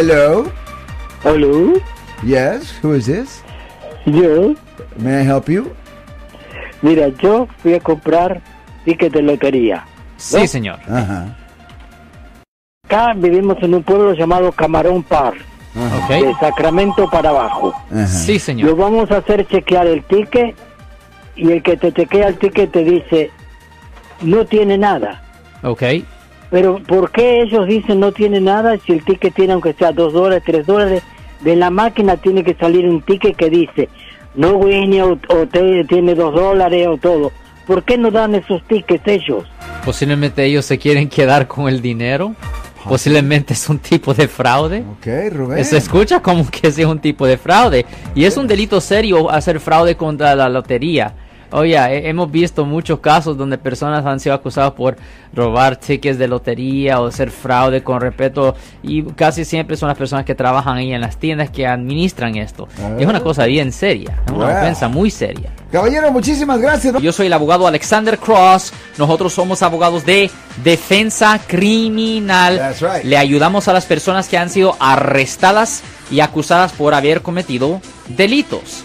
Hello. Hello, Yes. Who is this? yo, May I help you? mira, yo fui a comprar tickets de lotería. Sí, señor. Ajá. Acá vivimos en un pueblo llamado Camarón Par, Ajá. de. Sacramento para abajo. Ajá. Sí, Lo señor. vamos a hacer chequear el ticket y el que te chequea el ticket te dice, no tiene nada. Ok. Pero ¿por qué ellos dicen no tiene nada si el ticket tiene aunque sea dos dólares, tres dólares? De la máquina tiene que salir un ticket que dice no Winnie o, o te- tiene dos dólares o todo. ¿Por qué no dan esos tickets ellos? Posiblemente ellos se quieren quedar con el dinero. Posiblemente es un tipo de fraude. Ok, Rubén. Se escucha como que es un tipo de fraude. Y es un delito serio hacer fraude contra la lotería. Oye, he- hemos visto muchos casos donde personas han sido acusadas por robar tickets de lotería o hacer fraude con respeto. Y casi siempre son las personas que trabajan ahí en las tiendas que administran esto. Es una cosa bien seria. Es una Wow. ofensa muy seria. Caballero, muchísimas gracias. Yo soy el abogado Alexander Cross. Nosotros somos abogados de defensa criminal. That's right. Le ayudamos a las personas que han sido arrestadas y acusadas por haber cometido delitos.